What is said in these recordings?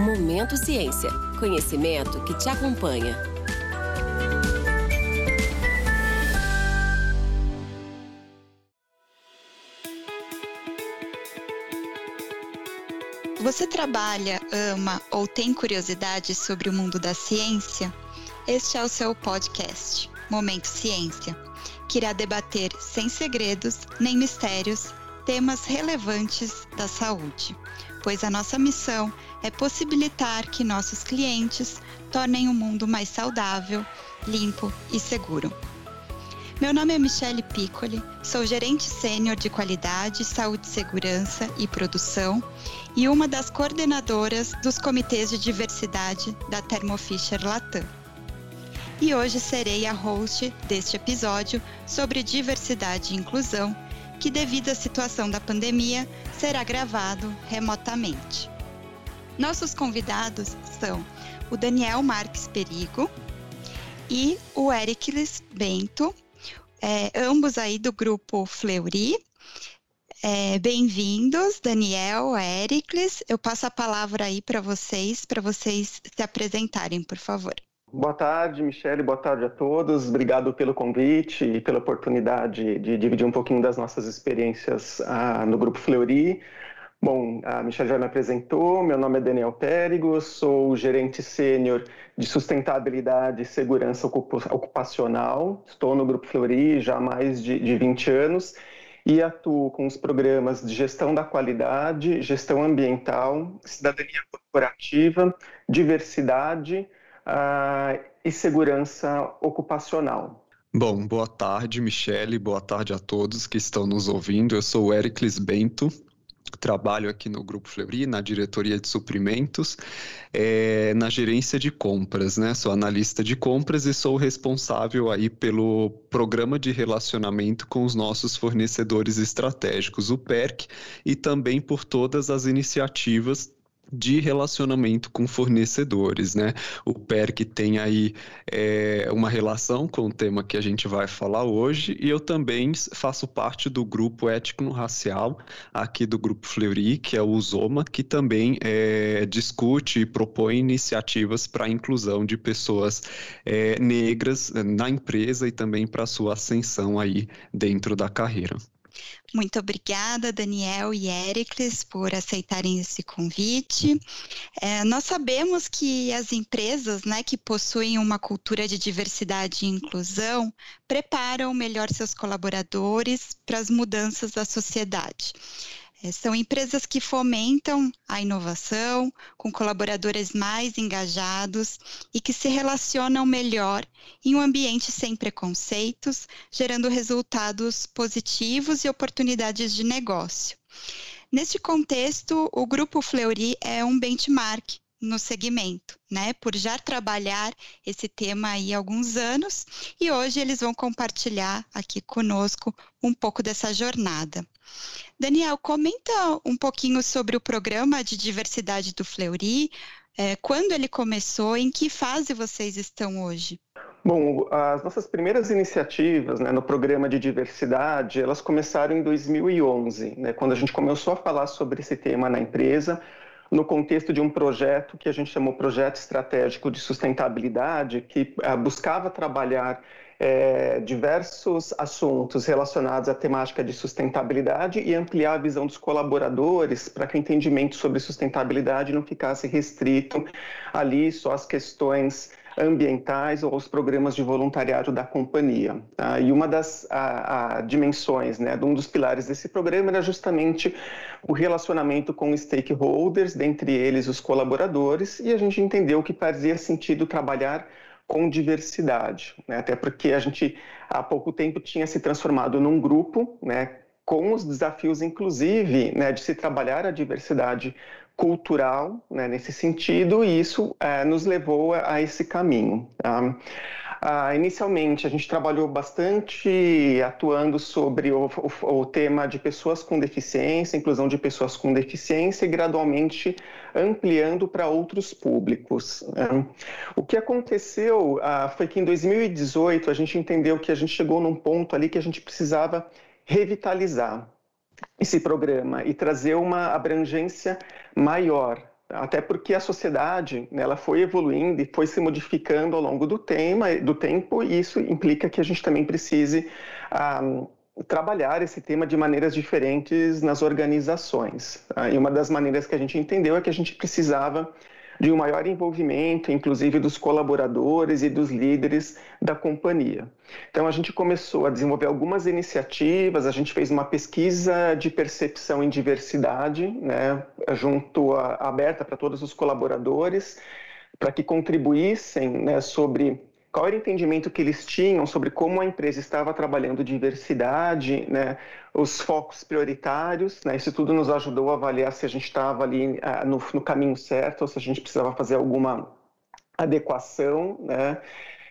Momento Ciência. Conhecimento que te acompanha. Você trabalha, ama ou tem curiosidade sobre o mundo da ciência? Este é o seu podcast, Momento Ciência, que irá debater sem segredos nem mistérios temas relevantes da saúde, pois a nossa missão é possibilitar que nossos clientes tornem o mundo mais saudável, limpo e seguro. Meu nome é Michele Piccoli, sou gerente sênior de qualidade, saúde, segurança e produção e uma das coordenadoras dos comitês de diversidade da Thermo Fisher Latam. E hoje serei a host deste episódio sobre diversidade e inclusão, que devido à situação da pandemia será gravado remotamente. Nossos convidados são o Daniel Marques Perigo e o Ericles Bento, é, ambos aí do grupo Fleury. É, Bem-vindos, Daniel, Ericles. Eu passo a palavra aí para vocês, para vocês se apresentarem, por favor. Boa tarde, Michele, boa tarde a todos. Obrigado pelo convite e pela oportunidade de dividir um pouquinho das nossas experiências ah, no Grupo Fleury. Bom, a Michelle já me apresentou, meu nome é Daniel Périgo, sou gerente sênior de sustentabilidade e segurança ocupacional, estou no Grupo Fleury já há mais de, de 20 anos e atuo com os programas de gestão da qualidade, gestão ambiental, cidadania corporativa, diversidade uh, e segurança ocupacional. Bom, boa tarde, Michele, boa tarde a todos que estão nos ouvindo. Eu sou o Ericles Bento, trabalho aqui no Grupo Fleury, na diretoria de suprimentos, é, na gerência de compras, né? Sou analista de compras e sou responsável aí pelo programa de relacionamento com os nossos fornecedores estratégicos, o PERC, e também por todas as iniciativas de relacionamento com fornecedores, né? O PERC tem aí é, uma relação com o tema que a gente vai falar hoje e eu também faço parte do grupo étnico-racial aqui do Grupo Fleury, que é o Uzoma, que também é, discute e propõe iniciativas para a inclusão de pessoas é, negras na empresa e também para sua ascensão aí dentro da carreira. Muito obrigada, Daniel e Ericles, por aceitarem esse convite. É, nós sabemos que as empresas né, que possuem uma cultura de diversidade e inclusão preparam melhor seus colaboradores para as mudanças da sociedade. É, são empresas que fomentam a inovação, com colaboradores mais engajados e que se relacionam melhor em um ambiente sem preconceitos, gerando resultados positivos e oportunidades de negócio. Neste contexto, o Grupo Fleury é um benchmark no segmento, né? Por já trabalhar esse tema aí há alguns anos e hoje eles vão compartilhar aqui conosco um pouco dessa jornada. Daniel, comenta um pouquinho sobre o programa de diversidade do Fleury, é, quando ele começou, em que fase vocês estão hoje? Bom, as nossas primeiras iniciativas né, no programa de diversidade, elas começaram em 2011, né, quando a gente começou a falar sobre esse tema na empresa, no contexto de um projeto que a gente chamou Projeto Estratégico de Sustentabilidade, que uh, buscava trabalhar é, diversos assuntos relacionados à temática de sustentabilidade e ampliar a visão dos colaboradores para que o entendimento sobre sustentabilidade não ficasse restrito ali só às questões ambientais ou aos programas de voluntariado da companhia. Tá? E uma das a, a, dimensões, né, um dos pilares desse programa era justamente o relacionamento com stakeholders, dentre eles os colaboradores, e a gente entendeu que fazia sentido trabalhar com diversidade, né? até porque a gente há pouco tempo tinha se transformado num grupo, né, com os desafios, inclusive, né, de se trabalhar a diversidade cultural né, nesse sentido, e isso é, nos levou a, a esse caminho. Tá? Ah, inicialmente, a gente trabalhou bastante atuando sobre o, o, o, tema de pessoas com deficiência, inclusão de pessoas com deficiência, e gradualmente ampliando para outros públicos. Né? O que aconteceu ah, foi que em 2018 a gente entendeu que a gente chegou num ponto ali que a gente precisava revitalizar esse programa e trazer uma abrangência maior até porque a sociedade né, ela foi evoluindo e foi se modificando ao longo do, tema, do tempo, e isso implica que a gente também precise ah, trabalhar esse tema de maneiras diferentes nas organizações. Tá? E uma das maneiras que a gente entendeu é que a gente precisava de um maior envolvimento, inclusive dos colaboradores e dos líderes da companhia. Então a gente começou a desenvolver algumas iniciativas, a gente fez uma pesquisa de percepção em diversidade, né, junto a, aberta para todos os colaboradores, para que contribuíssem né, sobre qual era o entendimento que eles tinham sobre como a empresa estava trabalhando diversidade, né, os focos prioritários. Né, isso tudo nos ajudou a avaliar se a gente estava ali uh, no, no, caminho certo ou se a gente precisava fazer alguma adequação. Né.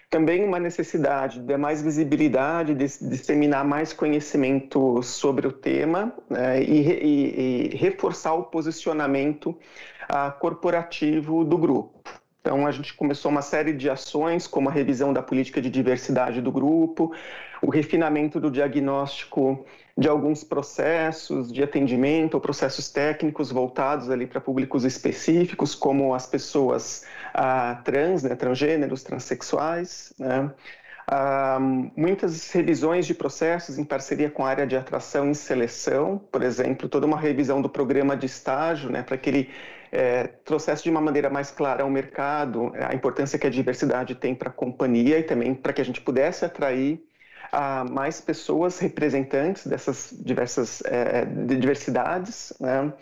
Também uma necessidade de mais visibilidade, de disseminar mais conhecimento sobre o tema né, e, e, e, reforçar o posicionamento uh, corporativo do grupo. Então, a gente começou uma série de ações, como a revisão da política de diversidade do grupo, o refinamento do diagnóstico de alguns processos de atendimento ou processos técnicos voltados ali para públicos específicos, como as pessoas ah, trans, né, transgêneros, transexuais, né? Ah, muitas revisões de processos em parceria com a área de atração e seleção, por exemplo, toda uma revisão do programa de estágio, né, para que ele é, trouxesse de uma maneira mais clara ao mercado a importância que a diversidade tem para a companhia e também para que a gente pudesse atrair a mais pessoas representantes dessas diversas é, de diversidades, né?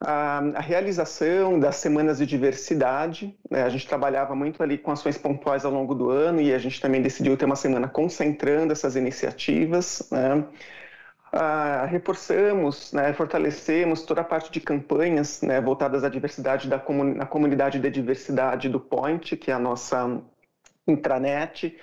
a, a, realização das semanas de diversidade. Né? A gente trabalhava muito ali com ações pontuais ao longo do ano e a gente também decidiu ter uma semana concentrando essas iniciativas. Né? Ah, reforçamos, né, fortalecemos toda a parte de campanhas né, voltadas à diversidade da comun na comunidade de diversidade do Point, que é a nossa intranet.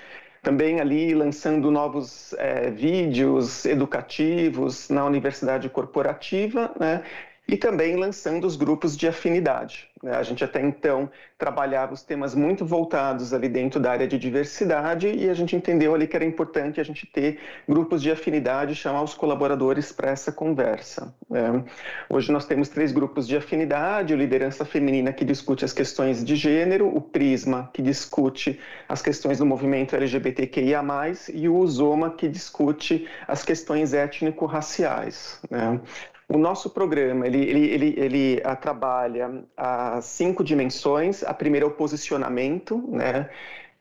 Também ali lançando novos é, vídeos educativos na universidade corporativa, né, e também lançando os grupos de afinidade. Né? A gente até então trabalhava os temas muito voltados ali dentro da área de diversidade e a gente entendeu ali que era importante a gente ter grupos de afinidade chamar os colaboradores para essa conversa. Né? Hoje nós temos três grupos de afinidade, o Liderança Feminina que discute as questões de gênero, o Prisma que discute as questões do movimento LGBTQIA+, e o Uzoma que discute as questões étnico-raciais. Né? O nosso programa, ele, ele, ele, ele a, ah, trabalha as cinco dimensões. A primeira é o posicionamento, né,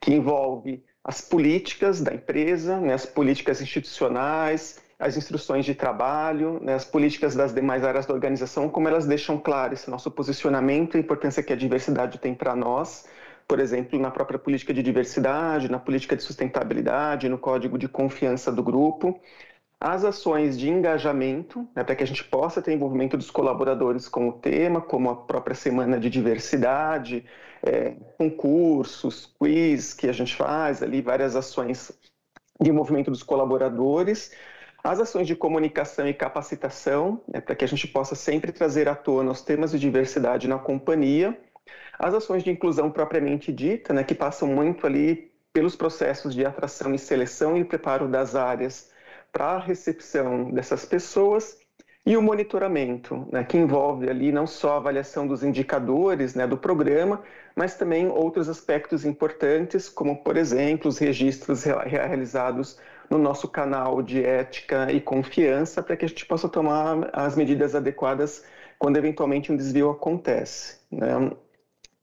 que envolve as políticas da empresa, né, as políticas institucionais, as instruções de trabalho, né, as políticas das demais áreas da organização, como elas deixam claro esse nosso posicionamento e a importância que a diversidade tem para nós, por exemplo, na própria política de diversidade, na política de sustentabilidade, no código de confiança do grupo as ações de engajamento, né, para que a gente possa ter envolvimento dos colaboradores com o tema, como a própria semana de diversidade, é, concursos, quiz que a gente faz ali, várias ações de envolvimento dos colaboradores, as ações de comunicação e capacitação, né, para que a gente possa sempre trazer à tona os temas de diversidade na companhia, as ações de inclusão propriamente dita, né, que passam muito ali pelos processos de atração e seleção e preparo das áreas para a recepção dessas pessoas e o monitoramento, né, que envolve ali não só a avaliação dos indicadores né, do programa, mas também outros aspectos importantes, como, por exemplo, os registros realizados no nosso canal de ética e confiança, para que a gente possa tomar as medidas adequadas quando eventualmente um desvio acontece. Né?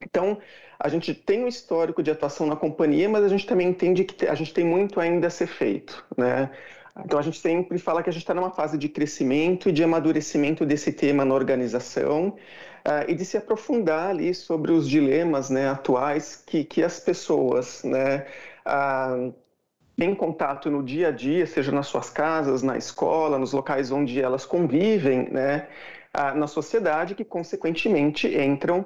Então, a gente tem um histórico de atuação na companhia, mas a gente também entende que a gente tem muito ainda a ser feito. Né? Então a gente sempre fala que a gente está numa fase de crescimento e de amadurecimento desse tema na organização uh, e de se aprofundar ali sobre os dilemas né, atuais que, que as pessoas né, uh, têm contato no dia a dia, seja nas suas casas, na escola, nos locais onde elas convivem, né, na sociedade que, consequentemente, entram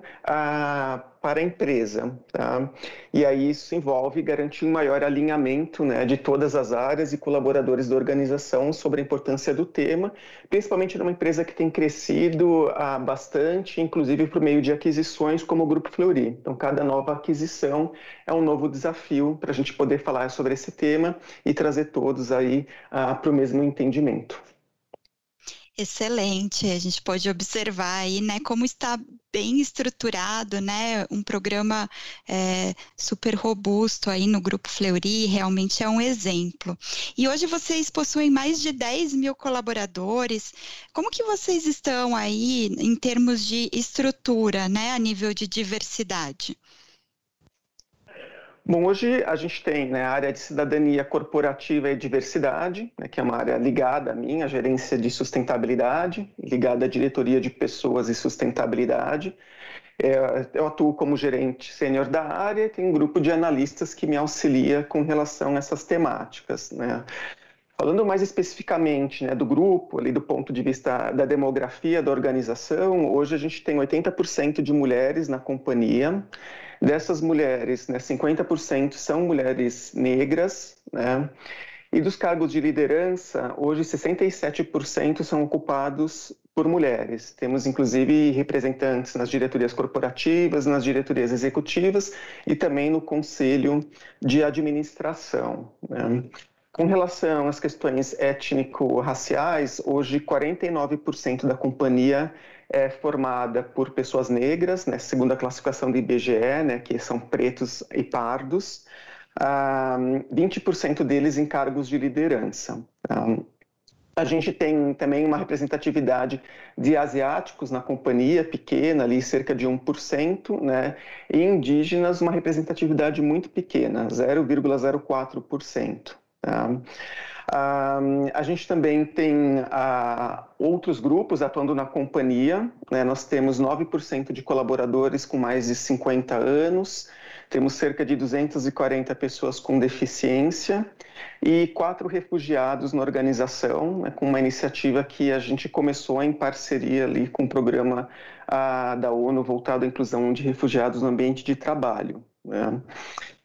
para a empresa. Tá? E aí isso envolve garantir um maior alinhamento né, de todas as áreas e colaboradores da organização sobre a importância do tema, principalmente numa empresa que tem crescido bastante, inclusive por meio de aquisições como o Grupo Fleury. Então, cada nova aquisição é um novo desafio para a gente poder falar sobre esse tema e trazer todos aí para o mesmo entendimento. Excelente. A gente pode observar aí, né, como está bem estruturado, né? Um programa é, super robusto aí no Grupo Fleury, realmente é um exemplo. E hoje vocês possuem mais de 10 mil colaboradores. Como que vocês estão aí em termos de estrutura, né? A nível de diversidade? Bom, hoje a gente tem né, a área de cidadania corporativa e diversidade, né, que é uma área ligada a mim, a gerência de sustentabilidade, ligada à diretoria de pessoas e sustentabilidade. É, eu atuo como gerente sênior da área e tem um grupo de analistas que me auxilia com relação a essas temáticas. Né. Falando mais especificamente né, do grupo, ali do ponto de vista da demografia da organização, hoje a gente tem 80% de mulheres na companhia. Dessas mulheres, né, 50% são mulheres negras, né? E dos cargos de liderança, hoje 67% são ocupados por mulheres. Temos inclusive representantes nas diretorias corporativas, nas diretorias executivas e também no conselho de administração. Né? Com relação às questões étnico-raciais, hoje 49% da companhia é formada por pessoas negras, né, segundo a classificação do IBGE, né, que são pretos e pardos, um, 20% deles em cargos de liderança. Um, a gente tem também uma representatividade de asiáticos na companhia, pequena, ali cerca de 1%, né? e indígenas, uma representatividade muito pequena, 0,04%. Tá? A gente também tem uh, outros grupos atuando na companhia. Né? Nós temos 9% de colaboradores com mais de 50 anos, temos cerca de 240 pessoas com deficiência e quatro refugiados na organização, né? com uma iniciativa que a gente começou em parceria ali com o programa uh, da ONU voltado à inclusão de refugiados no ambiente de trabalho. Né?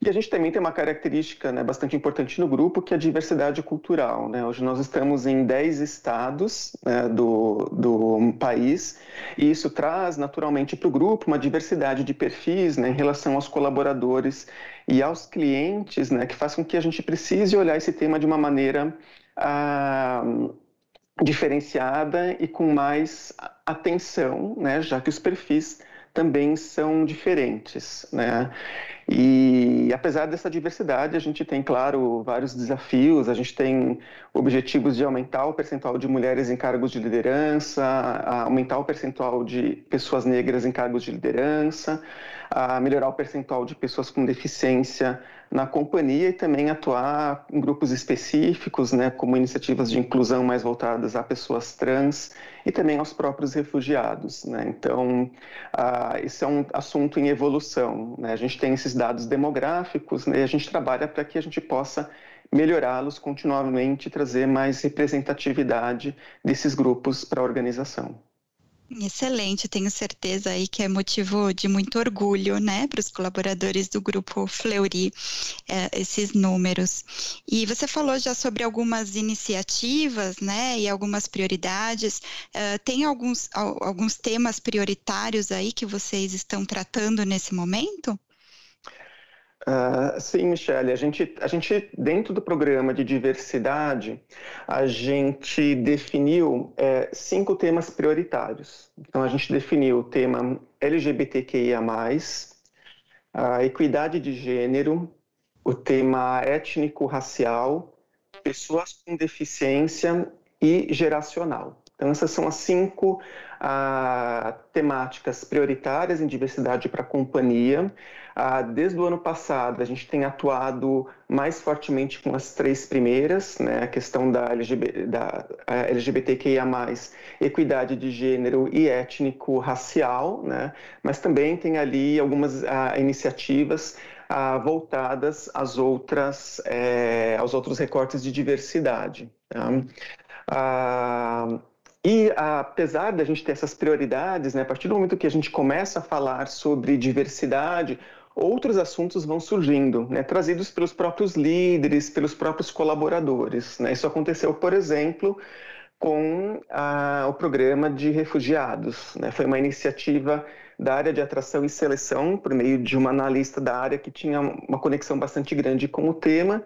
E a gente também tem uma característica né, bastante importante no grupo, que é a diversidade cultural. Né? Hoje nós estamos em 10 estados né, do, do país, e isso traz naturalmente para o grupo uma diversidade de perfis né, em relação aos colaboradores e aos clientes, né, que faz com que a gente precise olhar esse tema de uma maneira ah, diferenciada e com mais atenção, né, já que os perfis também são diferentes, né? E apesar dessa diversidade, a gente tem, claro, vários desafios. A gente tem objetivos de aumentar o percentual de mulheres em cargos de liderança, aumentar o percentual de pessoas negras em cargos de liderança, melhorar o percentual de pessoas com deficiência na companhia e também atuar em grupos específicos, né, como iniciativas de inclusão mais voltadas a pessoas trans e também aos próprios refugiados. Né? Então, uh, esse é um assunto em evolução. Né? A gente tem esses dados demográficos né, e a gente trabalha para que a gente possa melhorá-los continuamente e trazer mais representatividade desses grupos para a organização. Excelente, tenho certeza aí que é motivo de muito orgulho, né, para os colaboradores do grupo Fleury, é, esses números. E você falou já sobre algumas iniciativas, né, e algumas prioridades. Uh, tem alguns, alguns temas prioritários aí que vocês estão tratando nesse momento? Uh, sim, Michele, a gente, a gente, dentro do programa de diversidade, a gente definiu é, cinco temas prioritários. Então, a gente definiu o tema LGBTQIA, a equidade de gênero, o tema étnico-racial, pessoas com deficiência e geracional. Então, essas são as cinco ah, temáticas prioritárias em diversidade para a companhia. Ah, desde o ano passado, a gente tem atuado mais fortemente com as três primeiras, né, a questão da, LGBT, da LGBTQIA+, equidade de gênero e étnico-racial, né, mas também tem ali algumas ah, iniciativas ah, voltadas às outras, é, aos outros recortes de diversidade. Tá? Ah, e apesar da gente ter essas prioridades, né, a partir do momento que a gente começa a falar sobre diversidade, outros assuntos vão surgindo, né, trazidos pelos próprios líderes, pelos próprios colaboradores. Né? Isso aconteceu, por exemplo, com a, o programa de refugiados. Né? Foi uma iniciativa da área de atração e seleção, por meio de uma analista da área que tinha uma conexão bastante grande com o tema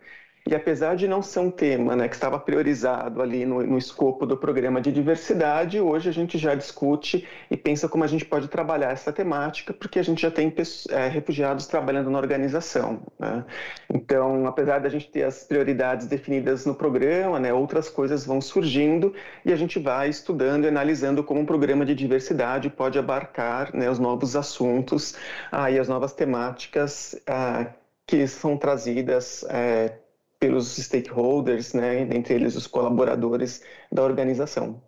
E apesar de não ser um tema né, que estava priorizado ali no, no escopo do programa de diversidade, hoje a gente já discute e pensa como a gente pode trabalhar essa temática, porque a gente já tem é, refugiados trabalhando na organização. Né? Então, apesar da gente ter as prioridades definidas no programa, né, outras coisas vão surgindo e a gente vai estudando e analisando como um programa de diversidade pode abarcar né, os novos assuntos ah, e as novas temáticas ah, que são trazidas é, pelos stakeholders, né, entre eles os colaboradores da organização.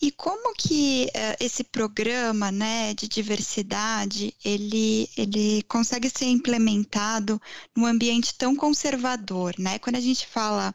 E como que uh, esse programa né, de diversidade ele, ele consegue ser implementado num ambiente tão conservador? Né? Quando a gente fala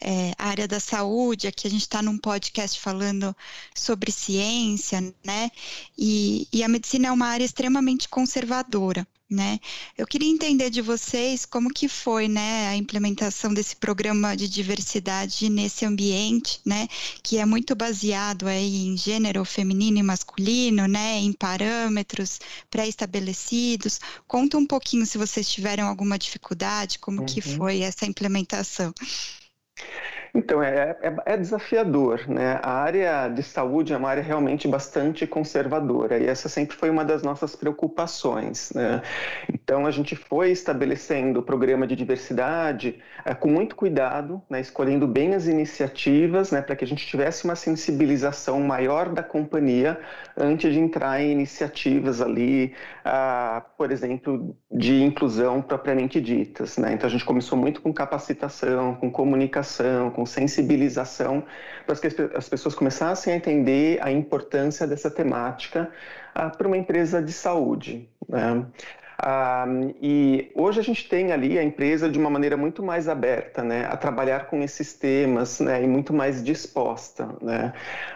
é, área da saúde, aqui a gente está num podcast falando sobre ciência, né? E, e a medicina é uma área extremamente conservadora né? Eu queria entender de vocês como que foi, né, a implementação desse programa de diversidade nesse ambiente, né, que é muito baseado aí em gênero feminino e masculino, né, em parâmetros pré-estabelecidos. Conta um pouquinho se vocês tiveram alguma dificuldade, como uhum. que foi essa implementação. Então, é, é, é, desafiador, né? A área de saúde é uma área realmente bastante conservadora e essa sempre foi uma das nossas preocupações, né? Então, a gente foi estabelecendo o programa de diversidade é, com muito cuidado, né? escolhendo bem as iniciativas, né? Para que a gente tivesse uma sensibilização maior da companhia antes de entrar em iniciativas ali, ah, por exemplo, de inclusão propriamente ditas, né? Então, a gente começou muito com capacitação, com comunicação, com sensibilização, para que as pessoas começassem a entender a importância dessa temática ah, para uma empresa de saúde. Né? E hoje a gente tem ali a empresa de uma maneira muito mais aberta, né, a trabalhar com esses temas, né, e muito mais disposta, né.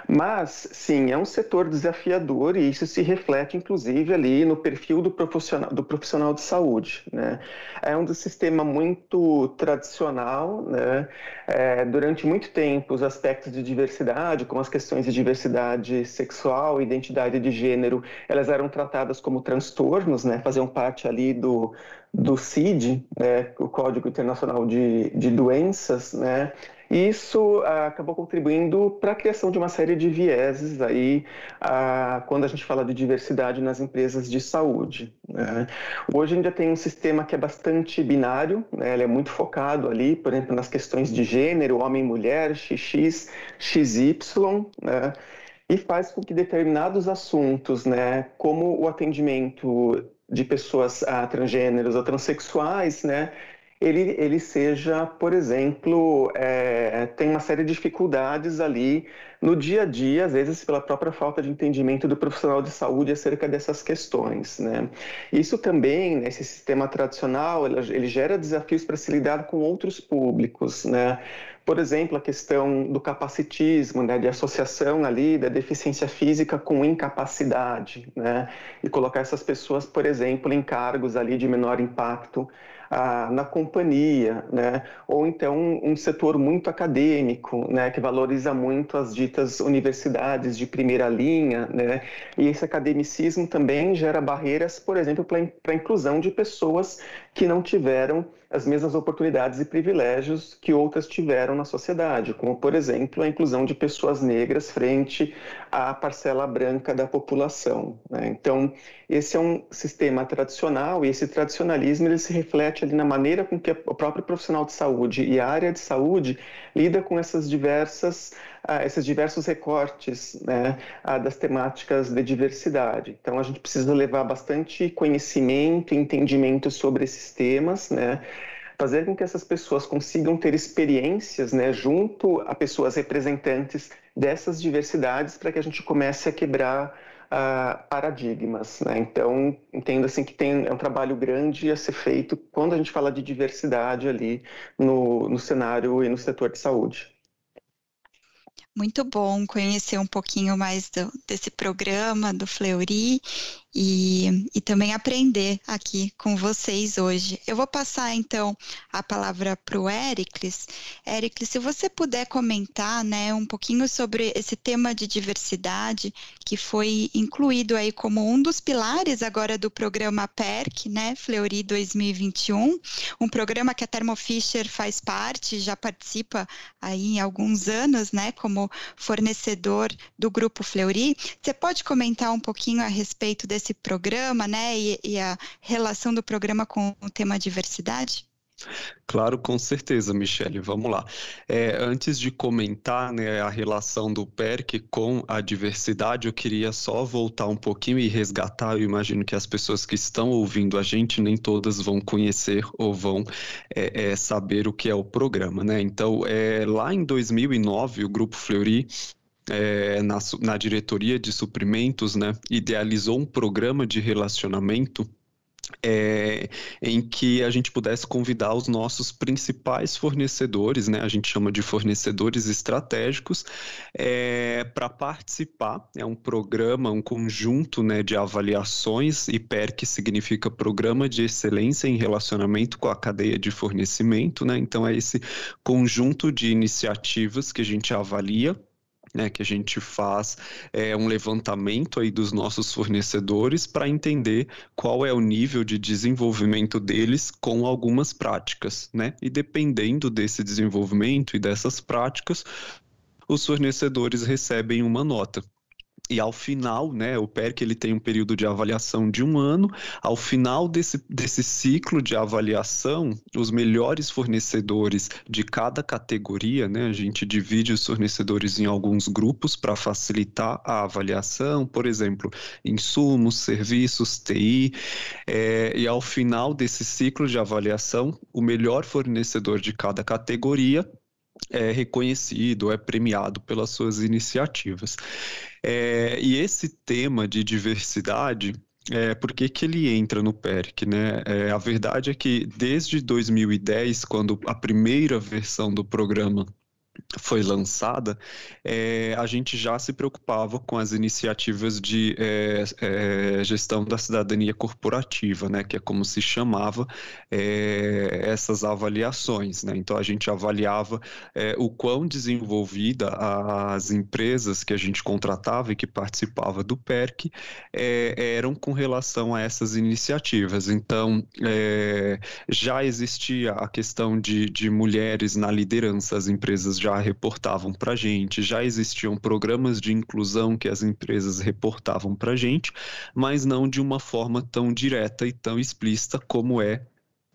Mas, sim, é um setor desafiador e isso se reflete, inclusive, ali no perfil do profissional, do profissional de saúde, né. É um sistema muito tradicional, né. É, durante muito tempo, os aspectos de diversidade, como as questões de diversidade sexual, identidade de gênero, elas eram tratadas como transtornos, né, faziam parte parte ali do, do CID, né, o Código Internacional de, de Doenças, né, e isso ah, acabou contribuindo para a criação de uma série de vieses aí ah, quando a gente fala de diversidade nas empresas de saúde. Né. Hoje ainda tem um sistema que é bastante binário, né, ele é muito focado ali, por exemplo, nas questões de gênero, homem-mulher, XX, XY, né, e faz com que determinados assuntos, né, como o atendimento de pessoas ah, transgêneros ou transexuais, né, ele, ele seja, por exemplo, é, tem uma série de dificuldades ali no dia a dia, às vezes pela própria falta de entendimento do profissional de saúde acerca dessas questões. Né? Isso também, nesse sistema tradicional, ele, ele gera desafios para se lidar com outros públicos. Né? Por exemplo, a questão do capacitismo, né, de associação ali da deficiência física com incapacidade, né, e colocar essas pessoas, por exemplo, em cargos ali de menor impacto ah, na companhia, né? ou então um, um setor muito acadêmico, né? que valoriza muito as ditas universidades de primeira linha, né? e esse academicismo também gera barreiras, por exemplo, para a inclusão de pessoas que não tiveram as mesmas oportunidades e privilégios que outras tiveram na sociedade, como, por exemplo, a inclusão de pessoas negras frente à parcela branca da população. Né? Então, esse é um sistema tradicional e esse tradicionalismo ele se reflete ali na maneira com que o próprio profissional de saúde e a área de saúde lida com essas diversas esses diversos recortes né, das temáticas de diversidade. Então, a gente precisa levar bastante conhecimento entendimento sobre esses temas, né, fazer com que essas pessoas consigam ter experiências né, junto a pessoas representantes dessas diversidades para que a gente comece a quebrar uh, paradigmas. Né? Então, entendo assim que tem é um trabalho grande a ser feito quando a gente fala de diversidade ali no, no cenário e no setor de saúde. Muito bom conhecer um pouquinho mais do, desse programa do Fleury e, e também aprender aqui com vocês hoje. Eu vou passar então a palavra para o Éricles. Éricles, se você puder comentar né, um pouquinho sobre esse tema de diversidade que foi incluído aí como um dos pilares agora do programa PERC, né, Fleury 2021, um programa que a Thermo Fisher faz parte, já participa aí em alguns anos, né, como fornecedor do grupo Fleury. Você pode comentar um pouquinho a respeito desse esse programa, né, e, e a relação do programa com o tema diversidade? Claro, com certeza, Michele. Vamos lá. É, antes de comentar né, a relação do PERC com a diversidade, eu queria só voltar um pouquinho e resgatar. Eu imagino que as pessoas que estão ouvindo a gente nem todas vão conhecer ou vão é, é, saber o que é o programa, né? Então, é, lá em 2009, o Grupo Fleury é, na, na diretoria de suprimentos, né, idealizou um programa de relacionamento é, em que a gente pudesse convidar os nossos principais fornecedores, né, a gente chama de fornecedores estratégicos, é, para participar. É um programa, um conjunto né, de avaliações, e PERC significa Programa de Excelência em Relacionamento com a Cadeia de Fornecimento, né, então é esse conjunto de iniciativas que a gente avalia né, que a gente faz é, um levantamento aí dos nossos fornecedores para entender qual é o nível de desenvolvimento deles com algumas práticas, né? E dependendo desse desenvolvimento e dessas práticas, os fornecedores recebem uma nota e ao final, né, o PERC ele tem um período de avaliação de um ano. Ao final desse, desse ciclo de avaliação, os melhores fornecedores de cada categoria, né, a gente divide os fornecedores em alguns grupos para facilitar a avaliação, por exemplo, insumos, serviços, TI, é, e ao final desse ciclo de avaliação, o melhor fornecedor de cada categoria é reconhecido, é premiado pelas suas iniciativas. É, e esse tema de diversidade, é, por que, que ele entra no PERC? Né? É, a verdade é que desde 2010, quando a primeira versão do programa foi lançada, é, a gente já se preocupava com as iniciativas de é, é, gestão da cidadania corporativa, né, que é como se chamava é, essas avaliações. Né? Então, a gente avaliava é, o quão desenvolvida as empresas que a gente contratava e que participava do PERC é, eram com relação a essas iniciativas. Então, já existia a questão de, de mulheres na liderança, as empresas já reportavam para a gente, já existiam programas de inclusão que as empresas reportavam para a gente, mas não de uma forma tão direta e tão explícita como é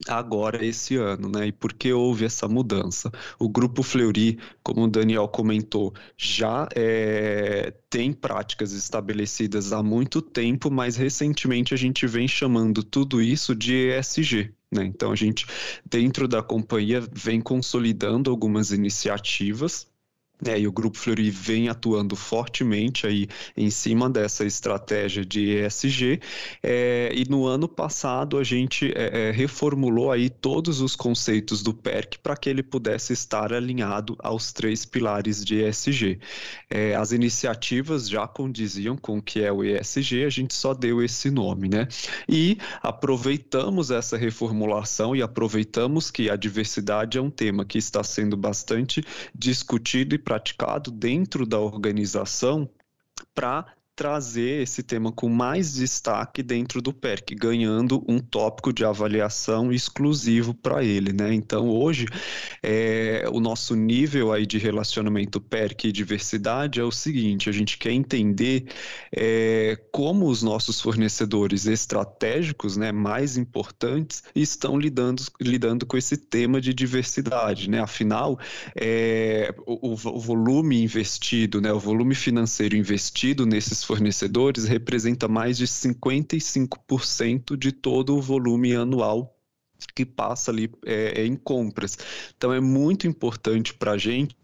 agora esse ano, né? E por que houve essa mudança? O Grupo Fleury, como o Daniel comentou, já é, tem práticas estabelecidas há muito tempo, mas recentemente a gente vem chamando tudo isso de ESG, né? Então, a gente, dentro da companhia, vem consolidando algumas iniciativas é, e o Grupo Fleury vem atuando fortemente aí em cima dessa estratégia de ESG. É, e no ano passado a gente é, é reformulou aí todos os conceitos do PERC para que ele pudesse estar alinhado aos três pilares de ESG. É, as iniciativas já condiziam com o que é o ESG, a gente só deu esse nome, né? E aproveitamos essa reformulação e aproveitamos que a diversidade é um tema que está sendo bastante discutido e praticado dentro da organização para trazer esse tema com mais destaque dentro do PERC, ganhando um tópico de avaliação exclusivo para ele, né? Então, hoje, é, o nosso nível aí de relacionamento PERC e diversidade é o seguinte, a gente quer entender é, como os nossos fornecedores estratégicos, né, mais importantes, estão lidando, lidando com esse tema de diversidade, né? Afinal, é, o, o volume investido, né, o volume financeiro investido nesses fornecedores representa mais de 55% de todo o volume anual que passa ali é, é em compras. Então é muito importante para a gente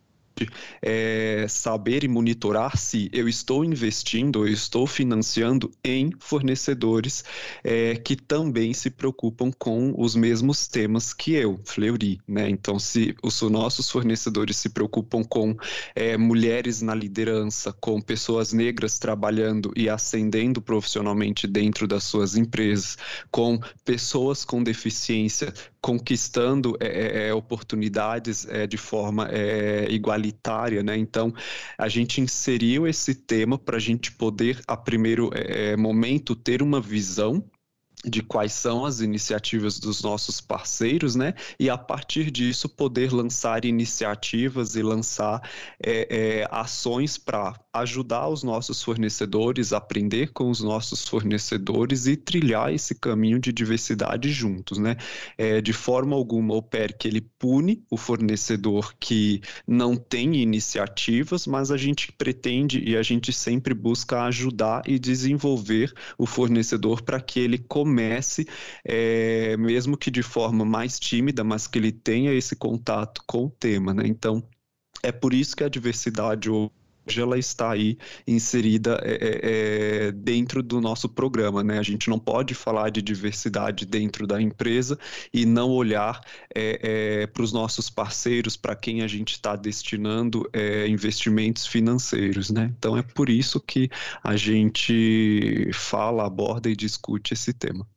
é, saber e monitorar se eu estou investindo, eu estou financiando em fornecedores é, que também se preocupam com os mesmos temas que eu, Fleury, né? Então, se os nossos fornecedores se preocupam com é, mulheres na liderança, com pessoas negras trabalhando e ascendendo profissionalmente dentro das suas empresas, com pessoas com deficiência conquistando é, é, é oportunidades é, de forma é, igualitária, né? Então, a gente inseriu esse tema para a gente poder, a primeiro é, momento, ter uma visão de quais são as iniciativas dos nossos parceiros, né? E a partir disso poder lançar iniciativas e lançar ações para ajudar os nossos fornecedores, aprender com os nossos fornecedores e trilhar esse caminho de diversidade juntos, né? É, de forma alguma o PERC ele pune o fornecedor que não tem iniciativas, mas a gente pretende e a gente sempre busca ajudar e desenvolver o fornecedor para que ele comece é, mesmo que de forma mais tímida, mas que ele tenha esse contato com o tema, né? Então, é por isso que a diversidade hoje ela está aí inserida é, é, dentro do nosso programa, né? A gente não pode falar de diversidade dentro da empresa e não olhar é, para os nossos parceiros, para quem a gente está destinando investimentos financeiros, né? Então é por isso que a gente fala, aborda e discute esse tema.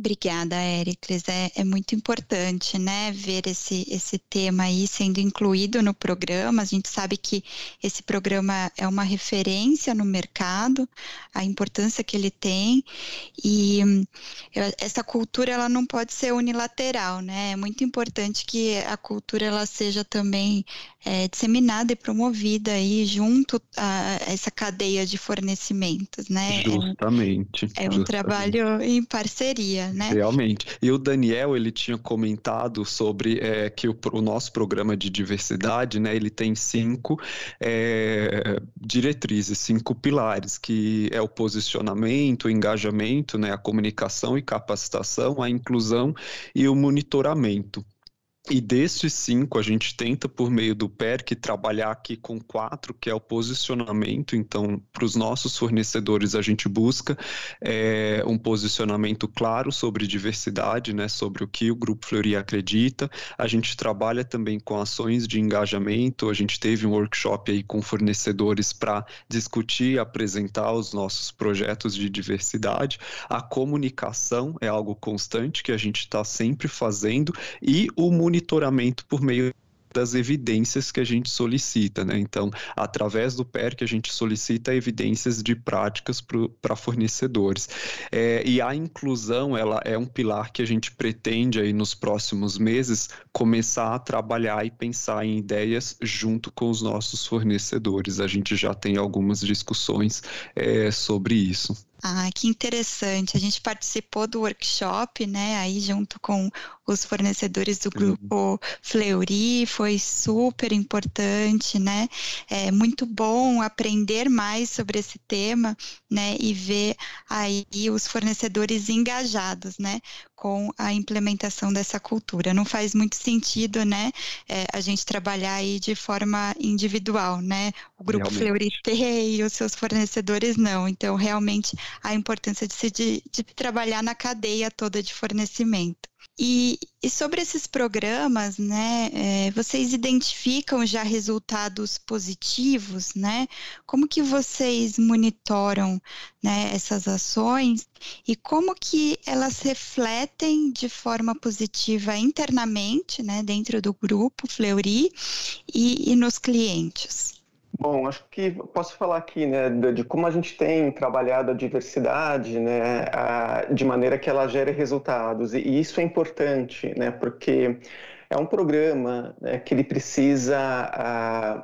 Obrigada, Éricles. É, é, muito importante, né, ver esse, esse tema aí sendo incluído no programa. A gente sabe que esse programa é uma referência no mercado, a importância que ele tem e essa cultura ela não pode ser unilateral, né? É muito importante que a cultura ela seja também é, disseminada e promovida aí junto a essa cadeia de fornecimentos, né? Justamente. É um, é um justamente. trabalho em parceria, né? Realmente. E o Daniel, ele tinha comentado sobre é, que o, o, nosso programa de diversidade, né, ele tem cinco é, diretrizes, cinco pilares, que é o posicionamento, o engajamento, né, a comunicação e capacitação, a inclusão e o monitoramento. E desses cinco, a gente tenta, por meio do PERC, trabalhar aqui com quatro, que é o posicionamento. Então, para os nossos fornecedores, a gente busca é, um posicionamento claro sobre diversidade, né, sobre o que o Grupo Fleury acredita. A gente trabalha também com ações de engajamento. A gente teve um workshop aí com fornecedores para discutir e apresentar os nossos projetos de diversidade. A comunicação é algo constante que a gente está sempre fazendo e o monitoramento por meio das evidências que a gente solicita, né? Então, através do PERC, a gente solicita evidências de práticas para fornecedores. É, e a inclusão, ela é um pilar que a gente pretende aí nos próximos meses começar a trabalhar e pensar em ideias junto com os nossos fornecedores. A gente já tem algumas discussões é, sobre isso. Ah, que interessante. A gente participou do workshop, né, aí junto com os fornecedores do grupo Fleury, foi super importante, né? É muito bom aprender mais sobre esse tema, né, e ver aí os fornecedores engajados, né, com a implementação dessa cultura. Não faz muito sentido, né, é, a gente trabalhar aí de forma individual, né? O grupo. Fleury e os seus fornecedores não. Então, realmente a importância de se de, de trabalhar na cadeia toda de fornecimento. E, e, sobre esses programas, né, é, vocês identificam já resultados positivos, né? Como que vocês monitoram né, essas ações e como que elas refletem de forma positiva internamente, né, dentro do grupo Fleury e, e nos clientes? Bom, acho que posso falar aqui, né, de, como a gente tem trabalhado a diversidade, né, a, de maneira que ela gere resultados. E, e isso é importante, né, porque é um programa né, que ele precisa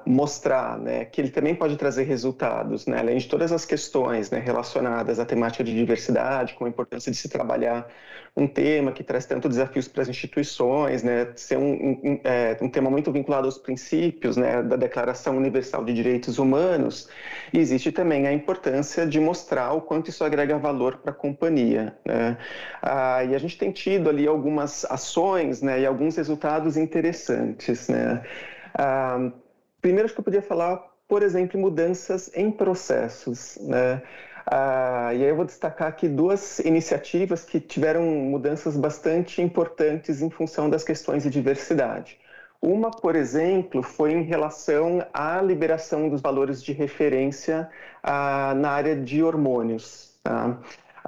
uh, mostrar né, que ele também pode trazer resultados, né, além de todas as questões né, relacionadas à temática de diversidade, com a importância de se trabalhar um tema que traz tanto desafios para as instituições, né, ser um, um, é, um, tema muito vinculado aos princípios né, da Declaração Universal de Direitos Humanos, e existe também a importância de mostrar o quanto isso agrega valor para a companhia. Né. Ah, e a gente tem tido ali algumas ações né, e alguns resultados interessantes. Né. Ah, primeiro, acho que eu podia falar, por exemplo, mudanças em processos, né? Ah, e aí eu vou destacar aqui duas iniciativas que tiveram mudanças bastante importantes em função das questões de diversidade. Uma, por exemplo, foi em relação à liberação dos valores de referência ah, na área de hormônios. Tá?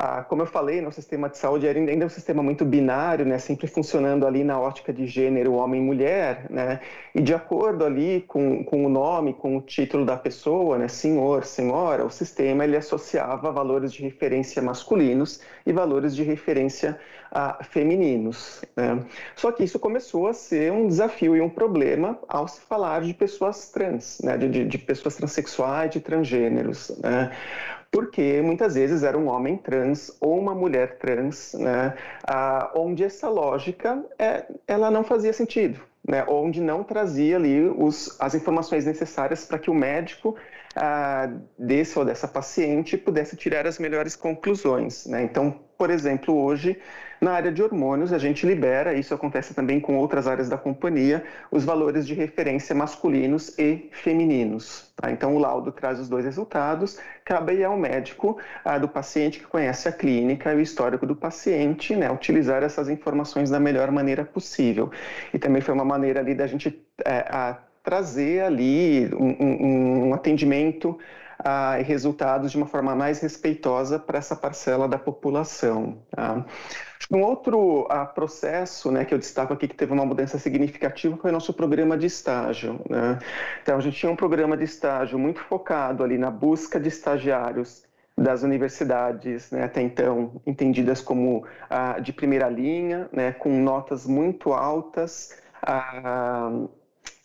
Ah, como eu falei, no sistema de saúde ainda é um sistema muito binário, né, sempre funcionando ali na ótica de gênero homem-mulher, né, e de acordo ali com, com o nome, com o título da pessoa, né, senhor, senhora, o sistema ele associava valores de referência masculinos e valores de referência ah, femininos. Né. Só que isso começou a ser um desafio e um problema ao se falar de pessoas trans, né, de, de pessoas transexuais, de transgêneros. Né porque muitas vezes era um homem trans ou uma mulher trans, né, ah, onde essa lógica é, ela não fazia sentido, né, onde não trazia ali os, as informações necessárias para que o médico ah, desse ou dessa paciente pudesse tirar as melhores conclusões. Né? Então, por exemplo, hoje, na área de hormônios, a gente libera, isso acontece também com outras áreas da companhia, os valores de referência masculinos e femininos. Tá? Então, o laudo traz os dois resultados, cabe ao médico ah, do paciente que conhece a clínica e o histórico do paciente, né, utilizar essas informações da melhor maneira possível. E também foi uma maneira ali da gente é, trazer ali um, um, um atendimento resultados de uma forma mais respeitosa para essa parcela da população. Tá? Um outro ah, processo né, que eu destaco aqui que teve uma mudança significativa foi o nosso programa de estágio. Né? Então, a gente tinha um programa de estágio muito focado ali na busca de estagiários das universidades, né, até então entendidas como ah, de primeira linha, né, com notas muito altas, ah,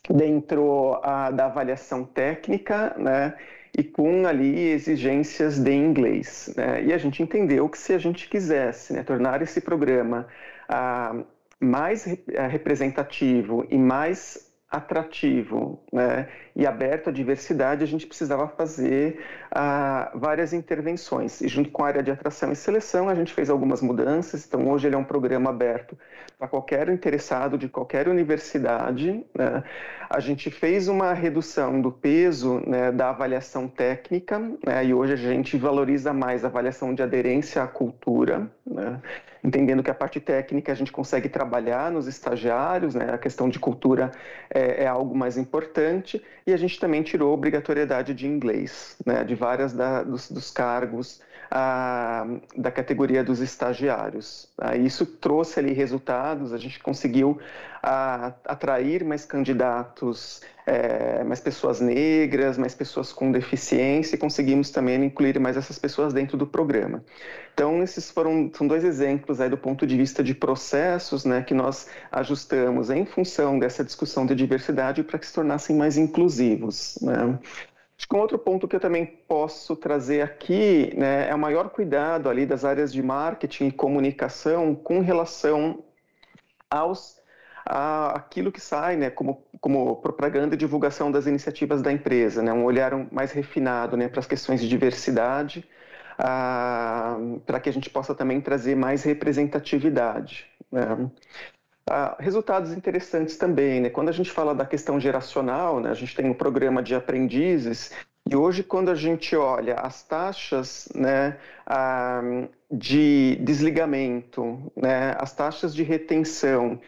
dentro da avaliação técnica, né, e com ali exigências de inglês. Né? E a gente entendeu que se a gente quisesse né, tornar esse programa ah, mais ah, representativo e mais atrativo né, e aberto à diversidade, a gente precisava fazer ah, várias intervenções. E junto com a área de atração e seleção, a gente fez algumas mudanças. Então, hoje ele é um programa aberto para qualquer interessado de qualquer universidade. Né. A gente fez uma redução do peso né, da avaliação técnica, né, e hoje a gente valoriza mais a avaliação de aderência à cultura. Né entendendo que a parte técnica a gente consegue trabalhar nos estagiários, né? a questão de cultura é, é algo mais importante, e a gente também tirou obrigatoriedade de inglês, né? de várias da, dos, dos, cargos a, da categoria dos estagiários. Tá? Isso trouxe ali resultados, a gente conseguiu a, atrair mais candidatos, é, mais pessoas negras, mais pessoas com deficiência, e conseguimos também incluir mais essas pessoas dentro do programa. Então, esses foram são dois exemplos aí do ponto de vista de processos né, que nós ajustamos em função dessa discussão de diversidade para que se tornassem mais inclusivos. Né? Acho que um outro ponto que eu também posso trazer aqui né, é o maior cuidado ali das áreas de marketing e comunicação com relação aos a, aquilo que sai né, como, como propaganda e divulgação das iniciativas da empresa, né, um olhar mais refinado né, para as questões de diversidade, ah, para que a gente possa também trazer mais representatividade. Né. Ah, resultados interessantes também, né? Quando a gente fala da questão geracional, né, a gente tem um programa de aprendizes e hoje, quando a gente olha as taxas né, ah, de desligamento, né, as taxas de retenção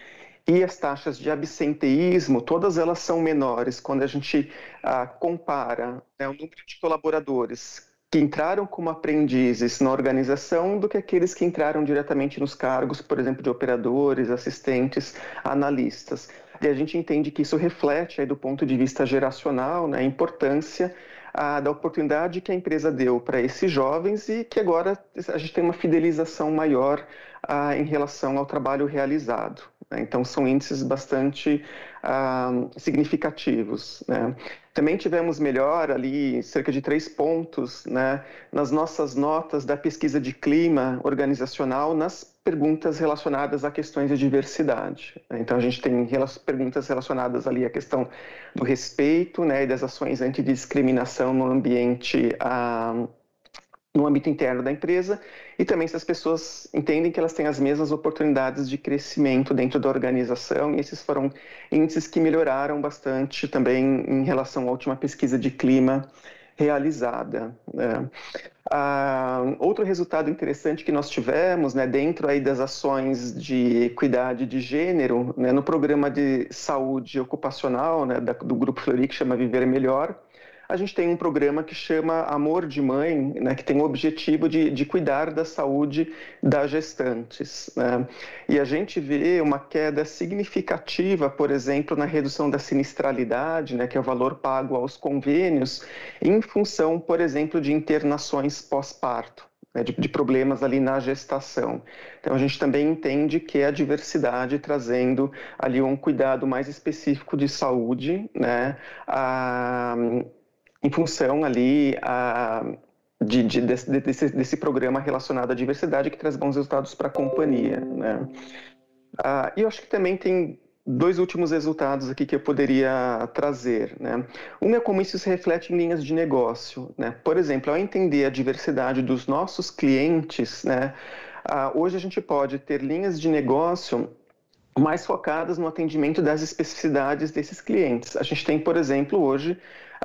e as taxas de absenteísmo, todas elas são menores quando a gente ah, compara né, o número de colaboradores que entraram como aprendizes na organização do que aqueles que entraram diretamente nos cargos, por exemplo, de operadores, assistentes, analistas. E a gente entende que isso reflete, aí, do ponto de vista geracional, né, a importância a, da oportunidade que a empresa deu para esses jovens e que agora a gente tem uma fidelização maior a, em relação ao trabalho realizado. Né? Então, são índices bastante ah, significativos. Né? Também tivemos melhor ali, cerca de três pontos, né, nas nossas notas da pesquisa de clima organizacional, nas perguntas relacionadas a questões de diversidade. Então, a gente tem perguntas relacionadas ali à questão do respeito né, e das ações antidiscriminação no ambiente ah, no âmbito interno da empresa e também se as pessoas entendem que elas têm as mesmas oportunidades de crescimento dentro da organização e esses foram índices que melhoraram bastante também em relação à última pesquisa de clima realizada. Né? Ah, outro resultado interessante que nós tivemos, né, dentro aí das ações de equidade de gênero, né, no programa de saúde ocupacional né, da, do Grupo Fleury, que chama Viver Melhor, a gente tem um programa que chama Amor de Mãe, né, que tem o objetivo de, de cuidar da saúde das gestantes. Né? E a gente vê uma queda significativa, por exemplo, na redução da sinistralidade, né, que é o valor pago aos convênios, em função, por exemplo, de internações pós-parto. Né, de, de, problemas ali na gestação. Então a gente também entende que é a diversidade trazendo ali um cuidado mais específico de saúde, né, a, em função ali a, de, de, desse, desse, desse, programa relacionado à diversidade que traz bons resultados para a companhia. Né? Ah, e eu acho que também tem dois últimos resultados aqui que eu poderia trazer. Né? Um é como isso se reflete em linhas de negócio. Né? Por exemplo, ao entender a diversidade dos nossos clientes, né, ah, hoje a gente pode ter linhas de negócio mais focadas no atendimento das especificidades desses clientes. A gente tem, por exemplo, hoje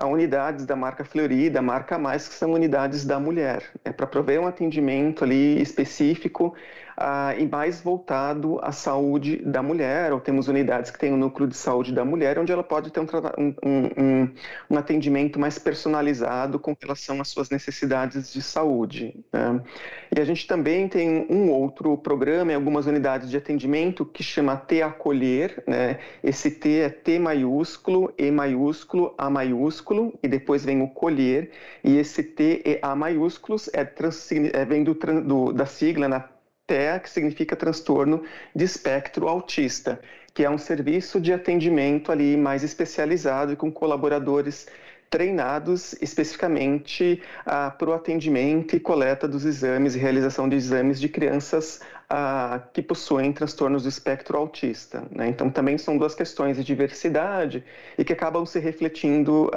unidades da marca Fleury, da marca Mais, que são unidades da mulher, né, para prover um atendimento ali específico uh, e mais voltado à saúde da mulher, ou temos unidades que têm o um núcleo de saúde da mulher, onde ela pode ter um, um, um, um atendimento mais personalizado com relação às suas necessidades de saúde. Né? E a gente também tem um outro programa em algumas unidades de atendimento que chama T Acolher, né? esse T é T maiúsculo, E maiúsculo, A maiúsculo, e depois vem o colher, e esse T maiúsculos é, trans, é vem do, do, da sigla na? TEA, que significa transtorno de espectro autista, que é um serviço de atendimento ali mais especializado e com colaboradores treinados especificamente ah, para o atendimento e coleta dos exames e realização de exames de crianças que possuem transtornos do espectro autista. Né? Então, também são duas questões de diversidade e que acabam se refletindo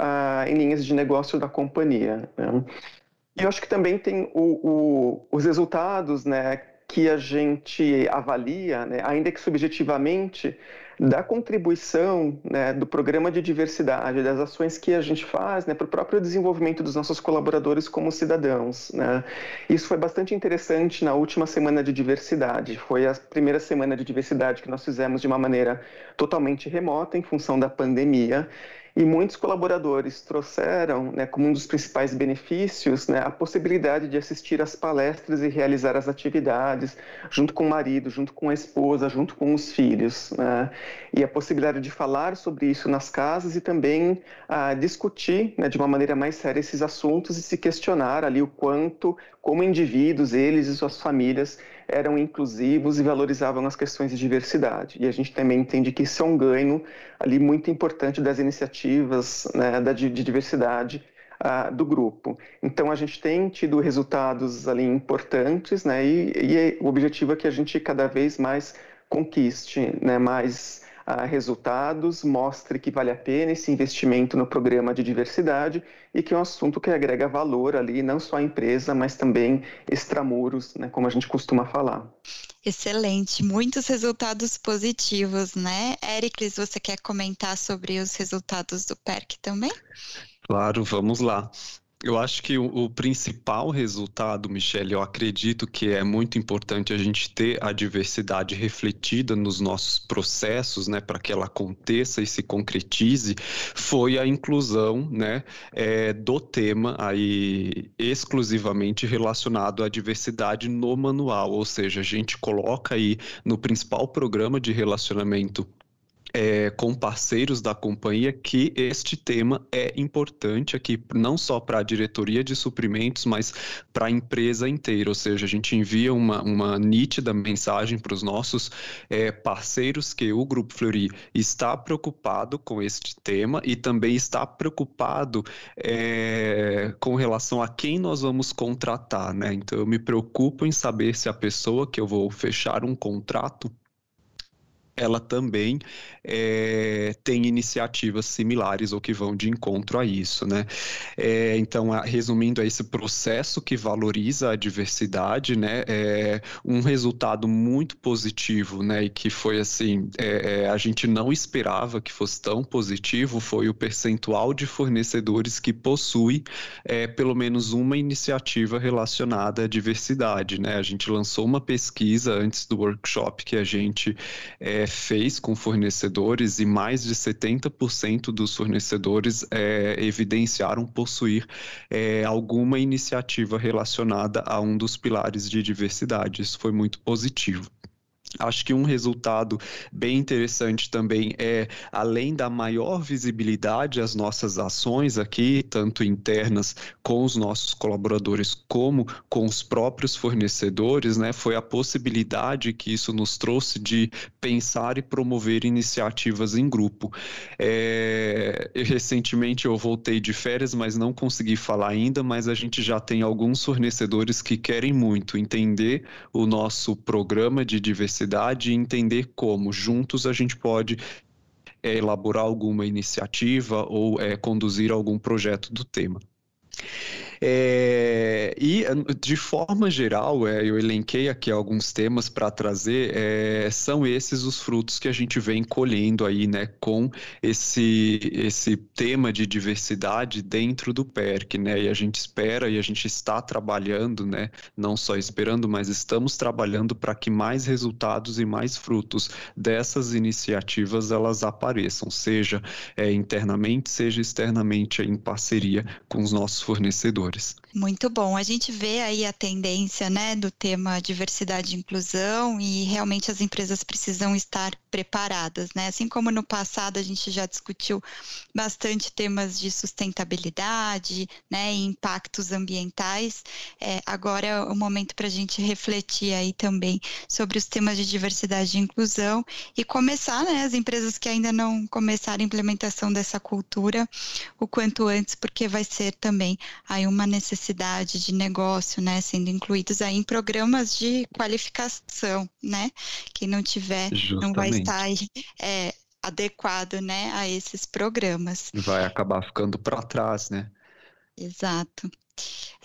em linhas de negócio da companhia. Né? E eu acho que também tem o, o, os resultados né, que a gente avalia, né, ainda que subjetivamente, da contribuição né, do programa de diversidade, das ações que a gente faz né, para o próprio desenvolvimento dos nossos colaboradores como cidadãos. Né. Isso foi bastante interessante na última semana de diversidade. Foi a primeira semana de diversidade que nós fizemos de uma maneira totalmente remota, em função da pandemia. E muitos colaboradores trouxeram, né, como um dos principais benefícios, né, a possibilidade de assistir às palestras e realizar as atividades junto com o marido, junto com a esposa, junto com os filhos. Né, e a possibilidade de falar sobre isso nas casas e também ah, discutir né, de uma maneira mais séria esses assuntos e se questionar ali o quanto, como indivíduos, eles e suas famílias eram inclusivos e valorizavam as questões de diversidade. E a gente também entende que isso é um ganho ali muito importante das iniciativas né, da, de, de diversidade uh, do grupo. Então a gente tem tido resultados ali importantes, né, e, e o objetivo é que a gente cada vez mais conquiste né, mais resultados, mostre que vale a pena esse investimento no programa de diversidade e que é um assunto que agrega valor ali, não só à empresa, mas também extramuros, né, como a gente costuma falar. Excelente, muitos resultados positivos, né? Ericles, você quer comentar sobre os resultados do PERC também? Claro, vamos lá. Eu acho que o, o, principal resultado, Michele, eu acredito que é muito importante a gente ter a diversidade refletida nos nossos processos, né, para que ela aconteça e se concretize, foi a inclusão, né, é, do tema aí exclusivamente relacionado à diversidade no manual, ou seja, a gente coloca aí no principal programa de relacionamento é, com parceiros da companhia que este tema é importante aqui, não só para a diretoria de suprimentos, mas para a empresa inteira. Ou seja, a gente envia uma, uma nítida mensagem para os nossos é, parceiros que o Grupo Fleury está preocupado com este tema e também está preocupado é, com relação a quem nós vamos contratar. Né? Então, eu me preocupo em saber se a pessoa que eu vou fechar um contrato ela também é, tem iniciativas similares ou que vão de encontro a isso, né? É, então, a, resumindo, é esse processo que valoriza a diversidade, né? É um resultado muito positivo, né? E que foi assim, a gente não esperava que fosse tão positivo, foi o percentual de fornecedores que possui pelo menos uma iniciativa relacionada à diversidade, né? A gente lançou uma pesquisa antes do workshop que a gente é, fez com fornecedores e mais de 70% dos fornecedores é, evidenciaram possuir é, alguma iniciativa relacionada a um dos pilares de diversidade. Isso foi muito positivo. Acho que um resultado bem interessante também é, além da maior visibilidade às nossas ações aqui, tanto internas com os nossos colaboradores como com os próprios fornecedores, né, foi a possibilidade que isso nos trouxe de pensar e promover iniciativas em grupo. É, recentemente eu voltei de férias, mas não consegui falar ainda, mas a gente já tem alguns fornecedores que querem muito entender o nosso programa de diversidade e entender como juntos a gente pode é, elaborar alguma iniciativa ou é, conduzir algum projeto do tema. É, e, de forma geral, é, eu elenquei aqui alguns temas para trazer, é, são esses os frutos que a gente vem colhendo aí, né, com esse, esse tema de diversidade dentro do PERC, né, e a gente espera e a gente está trabalhando, né, não só esperando, mas estamos trabalhando para que mais resultados e mais frutos dessas iniciativas elas apareçam, seja é, internamente, seja externamente em parceria com os nossos fornecedores. Muito bom. A gente vê aí a tendência né, do tema diversidade e inclusão e realmente as empresas precisam estar preparadas. Né? Assim como no passado a gente já discutiu bastante temas de sustentabilidade né, e impactos ambientais, é, agora é o momento para a gente refletir aí também sobre os temas de diversidade e inclusão e começar, né, as empresas que ainda não começaram a implementação dessa cultura o quanto antes, porque vai ser também aí um uma necessidade de negócio, né, sendo incluídos aí em programas de qualificação, né? Quem não tiver Justamente. não vai estar é, adequado, né, a esses programas. Vai acabar ficando para trás, né? Exato.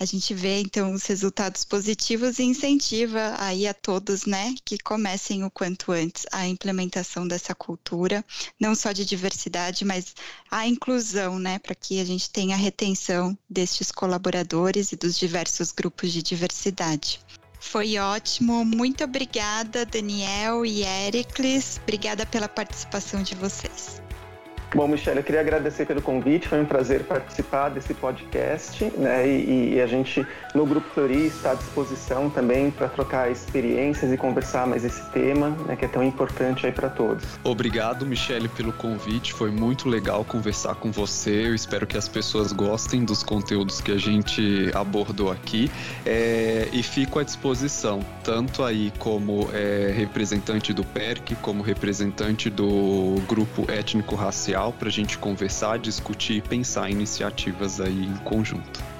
A gente vê então os resultados positivos e incentiva aí a todos, né, que comecem o quanto antes a implementação dessa cultura, não só de diversidade, mas a inclusão, né, para que a gente tenha a retenção destes colaboradores e dos diversos grupos de diversidade. Foi ótimo, muito obrigada, Daniel e Ericles, obrigada pela participação de vocês. Bom, Michelle, eu queria agradecer pelo convite, foi um prazer participar desse podcast, né? E, e a gente, no Grupo Flori, está à disposição também para trocar experiências e conversar mais esse tema, né, que é tão importante aí para todos. Obrigado, Michelle, pelo convite, foi muito legal conversar com você. Eu espero que as pessoas gostem dos conteúdos que a gente abordou aqui é, e fico à disposição, tanto aí como é, representante do PERC, como representante do Grupo Étnico-Racial para a gente conversar, discutir e pensar iniciativas aí em conjunto.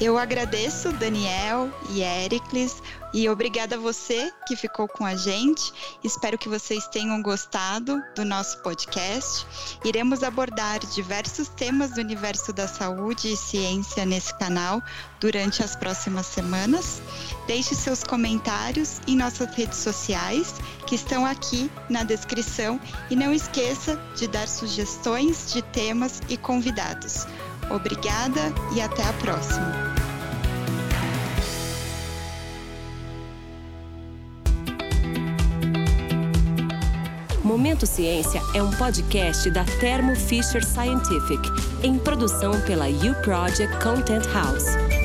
Eu agradeço Daniel e Ericles e obrigada a você que ficou com a gente. Espero que vocês tenham gostado do nosso podcast. Iremos abordar diversos temas do universo da saúde e ciência nesse canal durante as próximas semanas. Deixe seus comentários em nossas redes sociais, que estão aqui na descrição, e não esqueça de dar sugestões de temas e convidados. Obrigada e até a próxima. Momento Ciência é um podcast da Thermo Fisher Scientific, em produção pela U Project Content House.